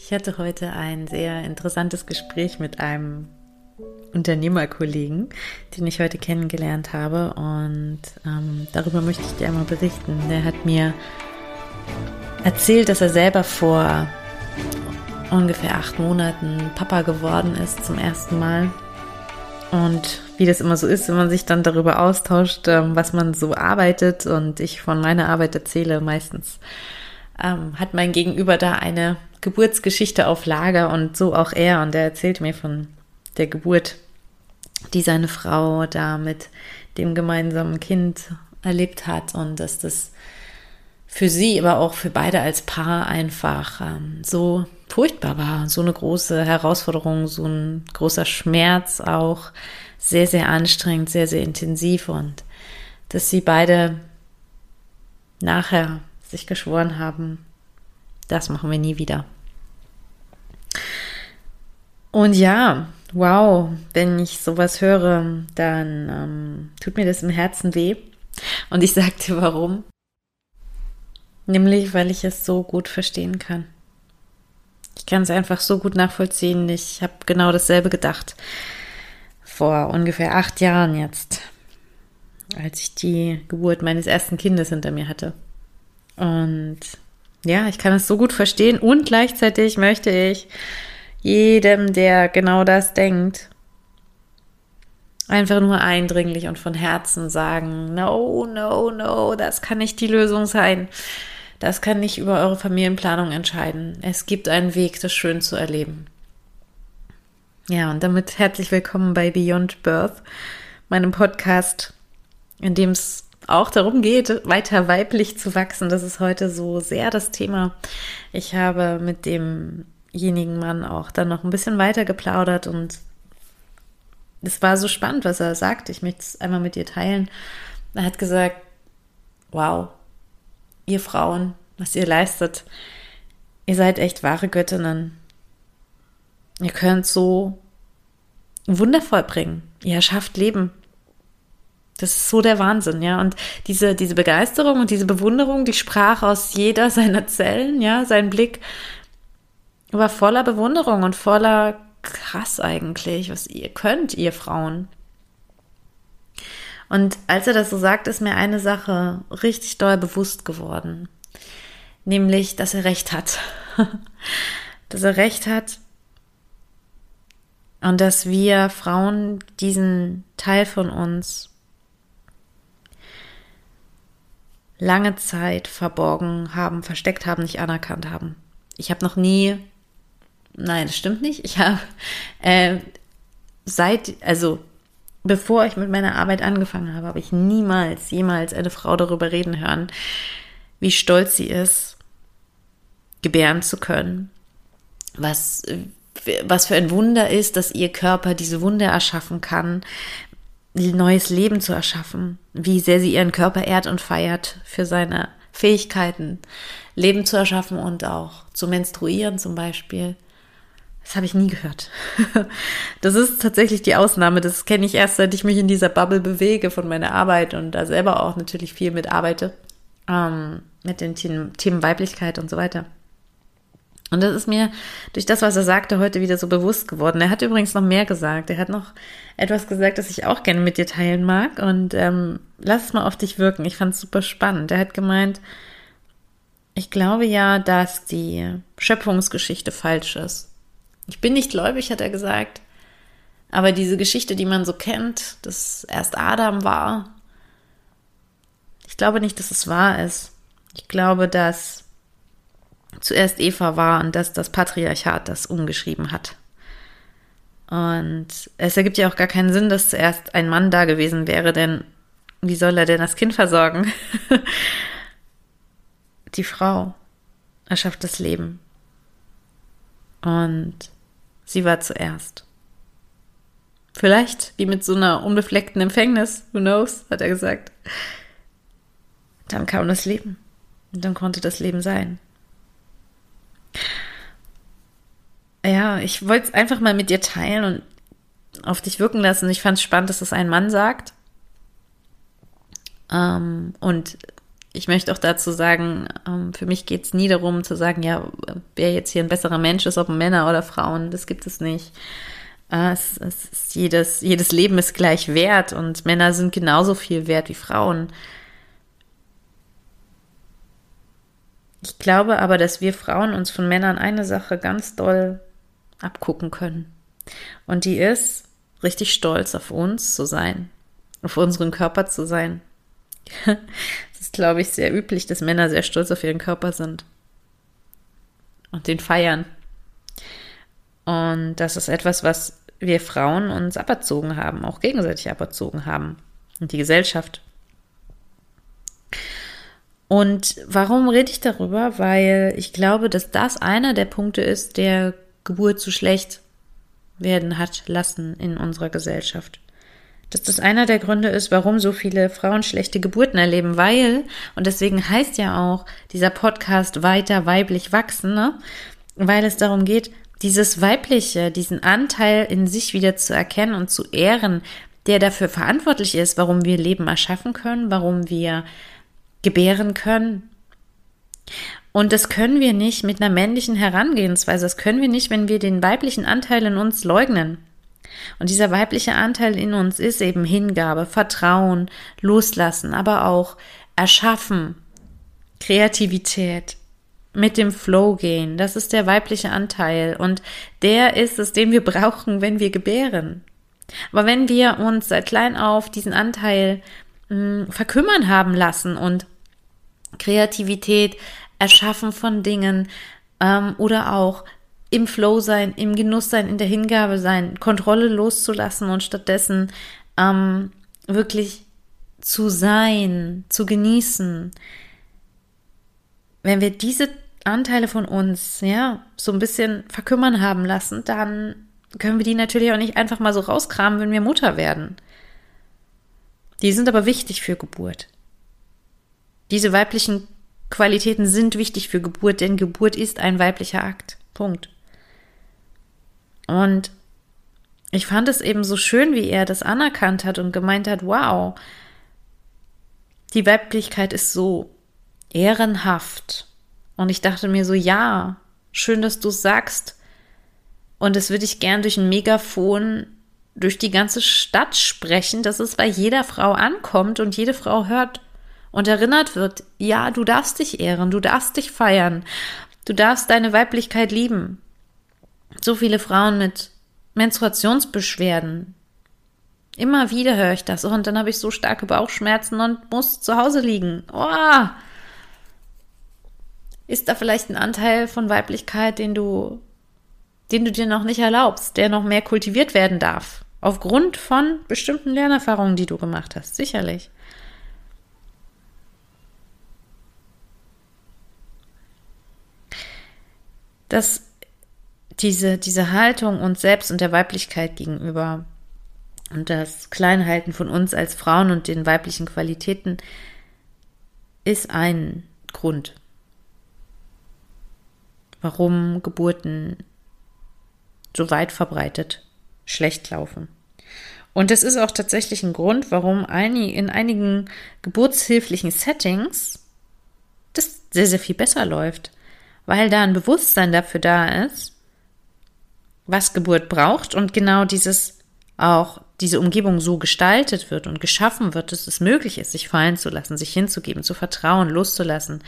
Ich hatte heute ein sehr interessantes Gespräch mit einem Unternehmerkollegen, den ich heute kennengelernt habe. Und ähm, darüber möchte ich dir einmal berichten. Der hat mir erzählt, dass er selber vor ungefähr acht Monaten Papa geworden ist zum ersten Mal. Und wie das immer so ist, wenn man sich dann darüber austauscht, ähm, was man so arbeitet und ich von meiner Arbeit erzähle, meistens ähm, hat mein Gegenüber da eine Geburtsgeschichte auf Lager und so auch er. Und er erzählt mir von der Geburt, die seine Frau da mit dem gemeinsamen Kind erlebt hat und dass das für sie, aber auch für beide als Paar einfach ähm, so furchtbar war, so eine große Herausforderung, so ein großer Schmerz auch, sehr, sehr anstrengend, sehr, sehr intensiv und dass sie beide nachher sich geschworen haben, das machen wir nie wieder. Und ja, wow, wenn ich sowas höre, dann ähm, tut mir das im Herzen weh. Und ich sag dir warum. Nämlich, weil ich es so gut verstehen kann. Ich kann es einfach so gut nachvollziehen. Ich habe genau dasselbe gedacht. Vor ungefähr acht Jahren jetzt, als ich die Geburt meines ersten Kindes hinter mir hatte. Und ja, ich kann es so gut verstehen und gleichzeitig möchte ich jedem, der genau das denkt, einfach nur eindringlich und von Herzen sagen, no, no, no, das kann nicht die Lösung sein. Das kann nicht über eure Familienplanung entscheiden. Es gibt einen Weg, das schön zu erleben. Ja, und damit herzlich willkommen bei Beyond Birth, meinem Podcast, in dem es auch darum geht, weiter weiblich zu wachsen. Das ist heute so sehr das Thema. Ich habe mit demjenigen Mann auch dann noch ein bisschen weiter geplaudert und es war so spannend, was er sagt. Ich möchte es einmal mit dir teilen. Er hat gesagt, wow, ihr Frauen, was ihr leistet, ihr seid echt wahre Göttinnen. Ihr könnt so wundervoll bringen. Ihr schafft Leben. Das ist so der Wahnsinn, ja. Und diese, diese Begeisterung und diese Bewunderung, die sprach aus jeder seiner Zellen, ja. Sein Blick war voller Bewunderung und voller krass eigentlich, was ihr könnt, ihr Frauen. Und als er das so sagt, ist mir eine Sache richtig doll bewusst geworden. Nämlich, dass er recht hat. dass er recht hat. Und dass wir Frauen diesen Teil von uns lange Zeit verborgen haben, versteckt haben, nicht anerkannt haben. Ich habe noch nie, nein, das stimmt nicht. Ich habe äh, seit, also bevor ich mit meiner Arbeit angefangen habe, habe ich niemals, jemals eine Frau darüber reden hören, wie stolz sie ist, gebären zu können, was was für ein Wunder ist, dass ihr Körper diese Wunder erschaffen kann, neues Leben zu erschaffen, wie sehr sie ihren Körper ehrt und feiert für seine Fähigkeiten, Leben zu erschaffen und auch zu menstruieren zum Beispiel. Das habe ich nie gehört. Das ist tatsächlich die Ausnahme. Das kenne ich erst, seit ich mich in dieser Bubble bewege von meiner Arbeit und da selber auch natürlich viel mit arbeite, ähm, mit den Themen Weiblichkeit und so weiter. Und das ist mir durch das, was er sagte, heute wieder so bewusst geworden. Er hat übrigens noch mehr gesagt. Er hat noch etwas gesagt, das ich auch gerne mit dir teilen mag. Und ähm, lass es mal auf dich wirken. Ich fand es super spannend. Er hat gemeint, ich glaube ja, dass die Schöpfungsgeschichte falsch ist. Ich bin nicht gläubig, hat er gesagt. Aber diese Geschichte, die man so kennt, dass erst Adam war, ich glaube nicht, dass es wahr ist. Ich glaube, dass zuerst Eva war und dass das Patriarchat das umgeschrieben hat. Und es ergibt ja auch gar keinen Sinn, dass zuerst ein Mann da gewesen wäre, denn wie soll er denn das Kind versorgen? Die Frau erschafft das Leben. Und sie war zuerst. Vielleicht wie mit so einer unbefleckten Empfängnis, who knows, hat er gesagt. Dann kam das Leben. Und dann konnte das Leben sein. Ja, ich wollte es einfach mal mit dir teilen und auf dich wirken lassen. Ich fand es spannend, dass es ein Mann sagt. Ähm, und ich möchte auch dazu sagen, ähm, für mich geht es nie darum zu sagen, ja, wer jetzt hier ein besserer Mensch ist, ob Männer oder Frauen, das gibt es nicht. Äh, es, es ist jedes, jedes Leben ist gleich wert und Männer sind genauso viel wert wie Frauen. Ich glaube aber, dass wir Frauen uns von Männern eine Sache ganz doll abgucken können. Und die ist, richtig stolz auf uns zu sein, auf unseren Körper zu sein. Es ist, glaube ich, sehr üblich, dass Männer sehr stolz auf ihren Körper sind und den feiern. Und das ist etwas, was wir Frauen uns aberzogen haben, auch gegenseitig aberzogen haben. Und die Gesellschaft. Und warum rede ich darüber? Weil ich glaube, dass das einer der Punkte ist, der Geburt zu schlecht werden hat lassen in unserer Gesellschaft. Dass das einer der Gründe ist, warum so viele Frauen schlechte Geburten erleben, weil, und deswegen heißt ja auch dieser Podcast weiter weiblich wachsen, ne? weil es darum geht, dieses Weibliche, diesen Anteil in sich wieder zu erkennen und zu ehren, der dafür verantwortlich ist, warum wir Leben erschaffen können, warum wir gebären können. Und das können wir nicht mit einer männlichen Herangehensweise. Das können wir nicht, wenn wir den weiblichen Anteil in uns leugnen. Und dieser weibliche Anteil in uns ist eben Hingabe, Vertrauen, Loslassen, aber auch Erschaffen, Kreativität, mit dem Flow gehen. Das ist der weibliche Anteil. Und der ist es, den wir brauchen, wenn wir gebären. Aber wenn wir uns seit klein auf diesen Anteil mh, verkümmern haben lassen und Kreativität, Erschaffen von Dingen ähm, oder auch im Flow sein, im Genuss sein, in der Hingabe sein, Kontrolle loszulassen und stattdessen ähm, wirklich zu sein, zu genießen. Wenn wir diese Anteile von uns, ja, so ein bisschen verkümmern haben lassen, dann können wir die natürlich auch nicht einfach mal so rauskramen, wenn wir Mutter werden. Die sind aber wichtig für Geburt. Diese weiblichen Qualitäten sind wichtig für Geburt, denn Geburt ist ein weiblicher Akt. Punkt. Und ich fand es eben so schön, wie er das anerkannt hat und gemeint hat, wow, die Weiblichkeit ist so ehrenhaft. Und ich dachte mir so, ja, schön, dass du es sagst. Und es würde ich gern durch ein Megafon durch die ganze Stadt sprechen, dass es bei jeder Frau ankommt und jede Frau hört und erinnert wird, ja, du darfst dich ehren, du darfst dich feiern, du darfst deine Weiblichkeit lieben. So viele Frauen mit Menstruationsbeschwerden. Immer wieder höre ich das. Und dann habe ich so starke Bauchschmerzen und muss zu Hause liegen. Oh! Ist da vielleicht ein Anteil von Weiblichkeit, den du, den du dir noch nicht erlaubst, der noch mehr kultiviert werden darf? Aufgrund von bestimmten Lernerfahrungen, die du gemacht hast, sicherlich. Dass diese, diese Haltung uns selbst und der Weiblichkeit gegenüber und das Kleinhalten von uns als Frauen und den weiblichen Qualitäten ist ein Grund, warum Geburten so weit verbreitet schlecht laufen. Und das ist auch tatsächlich ein Grund, warum in einigen geburtshilflichen Settings das sehr, sehr viel besser läuft, weil da ein Bewusstsein dafür da ist, was Geburt braucht und genau dieses auch diese Umgebung so gestaltet wird und geschaffen wird, dass es möglich ist, sich fallen zu lassen, sich hinzugeben, zu vertrauen, loszulassen,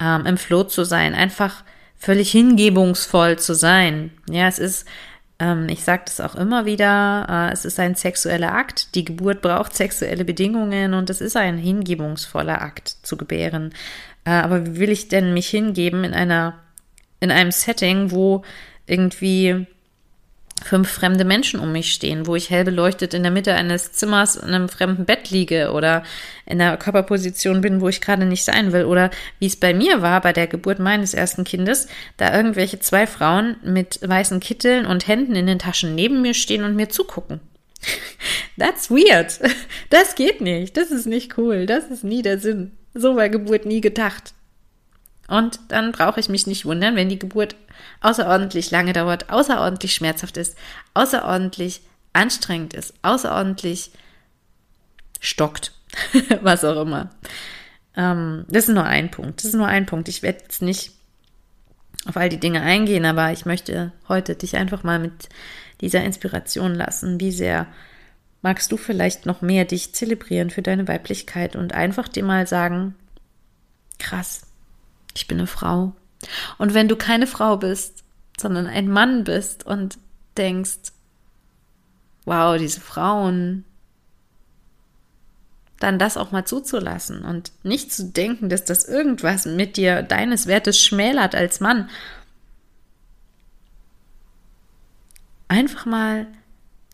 ähm, im Flow zu sein, einfach völlig hingebungsvoll zu sein. Ja, es ist ich sage das auch immer wieder, äh, es ist ein sexueller Akt. Die Geburt braucht sexuelle Bedingungen und es ist ein hingebungsvoller Akt zu gebären. Äh, aber wie will ich denn mich hingeben in einer, in einem Setting, wo irgendwie fünf fremde Menschen um mich stehen, wo ich hell beleuchtet in der Mitte eines Zimmers in einem fremden Bett liege oder in einer Körperposition bin, wo ich gerade nicht sein will oder wie es bei mir war bei der Geburt meines ersten Kindes, da irgendwelche zwei Frauen mit weißen Kitteln und Händen in den Taschen neben mir stehen und mir zugucken. That's weird. Das geht nicht. Das ist nicht cool. Das ist nie der Sinn. So war Geburt nie gedacht. Und dann brauche ich mich nicht wundern, wenn die Geburt außerordentlich lange dauert, außerordentlich schmerzhaft ist, außerordentlich anstrengend ist, außerordentlich stockt, was auch immer. Ähm, das ist nur ein Punkt. Das ist nur ein Punkt. Ich werde jetzt nicht auf all die Dinge eingehen, aber ich möchte heute dich einfach mal mit dieser Inspiration lassen. Wie sehr magst du vielleicht noch mehr dich zelebrieren für deine Weiblichkeit und einfach dir mal sagen, krass, ich bin eine Frau. Und wenn du keine Frau bist, sondern ein Mann bist und denkst, wow, diese Frauen, dann das auch mal zuzulassen und nicht zu denken, dass das irgendwas mit dir deines Wertes schmälert als Mann. Einfach mal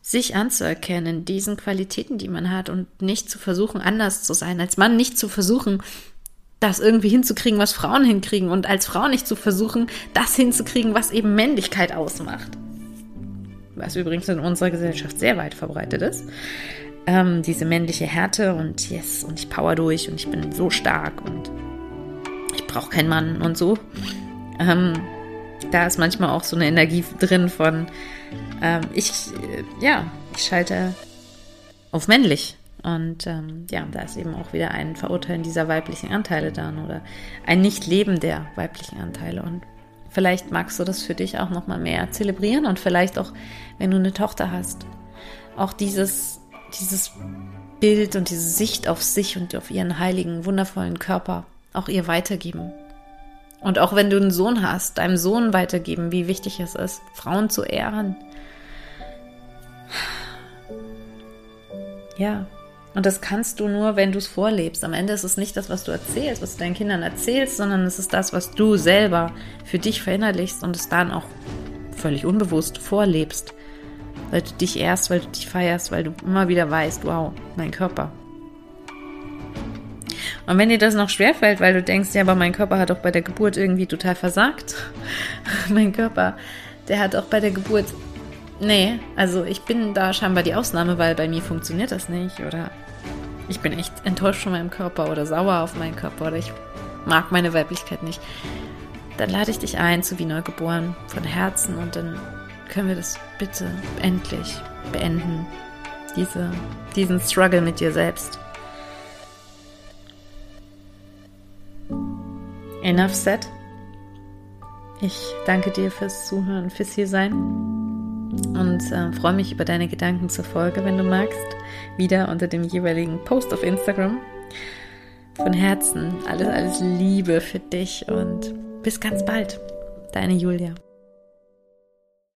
sich anzuerkennen, diesen Qualitäten, die man hat und nicht zu versuchen, anders zu sein, als Mann nicht zu versuchen, das irgendwie hinzukriegen, was Frauen hinkriegen und als Frau nicht zu versuchen, das hinzukriegen, was eben Männlichkeit ausmacht. Was übrigens in unserer Gesellschaft sehr weit verbreitet ist ähm, diese männliche Härte und yes, und ich power durch und ich bin so stark und ich brauche keinen Mann und so. Ähm, da ist manchmal auch so eine Energie drin von, ähm, ich, äh, ja, ich schalte auf männlich. Und ähm, ja, da ist eben auch wieder ein Verurteilen dieser weiblichen Anteile dann oder ein Nicht-Leben der weiblichen Anteile. Und vielleicht magst du das für dich auch nochmal mehr zelebrieren und vielleicht auch, wenn du eine Tochter hast, auch dieses dieses Bild und diese Sicht auf sich und auf ihren heiligen, wundervollen Körper auch ihr weitergeben. Und auch wenn du einen Sohn hast, deinem Sohn weitergeben, wie wichtig es ist, Frauen zu ehren. Ja, und das kannst du nur, wenn du es vorlebst. Am Ende ist es nicht das, was du erzählst, was du deinen Kindern erzählst, sondern es ist das, was du selber für dich verinnerlichst und es dann auch völlig unbewusst vorlebst weil du dich ehrst, weil du dich feierst, weil du immer wieder weißt, wow, mein Körper. Und wenn dir das noch schwerfällt, weil du denkst, ja, aber mein Körper hat auch bei der Geburt irgendwie total versagt. mein Körper, der hat auch bei der Geburt, nee, also ich bin da scheinbar die Ausnahme, weil bei mir funktioniert das nicht oder ich bin echt enttäuscht von meinem Körper oder sauer auf meinen Körper oder ich mag meine Weiblichkeit nicht. Dann lade ich dich ein zu Wie Neugeboren von Herzen und dann können wir das bitte endlich beenden? Diese, diesen Struggle mit dir selbst. Enough said. Ich danke dir fürs Zuhören, fürs hier sein und äh, freue mich über deine Gedanken zur Folge, wenn du magst, wieder unter dem jeweiligen Post auf Instagram. Von Herzen alles, alles Liebe für dich und bis ganz bald. Deine Julia.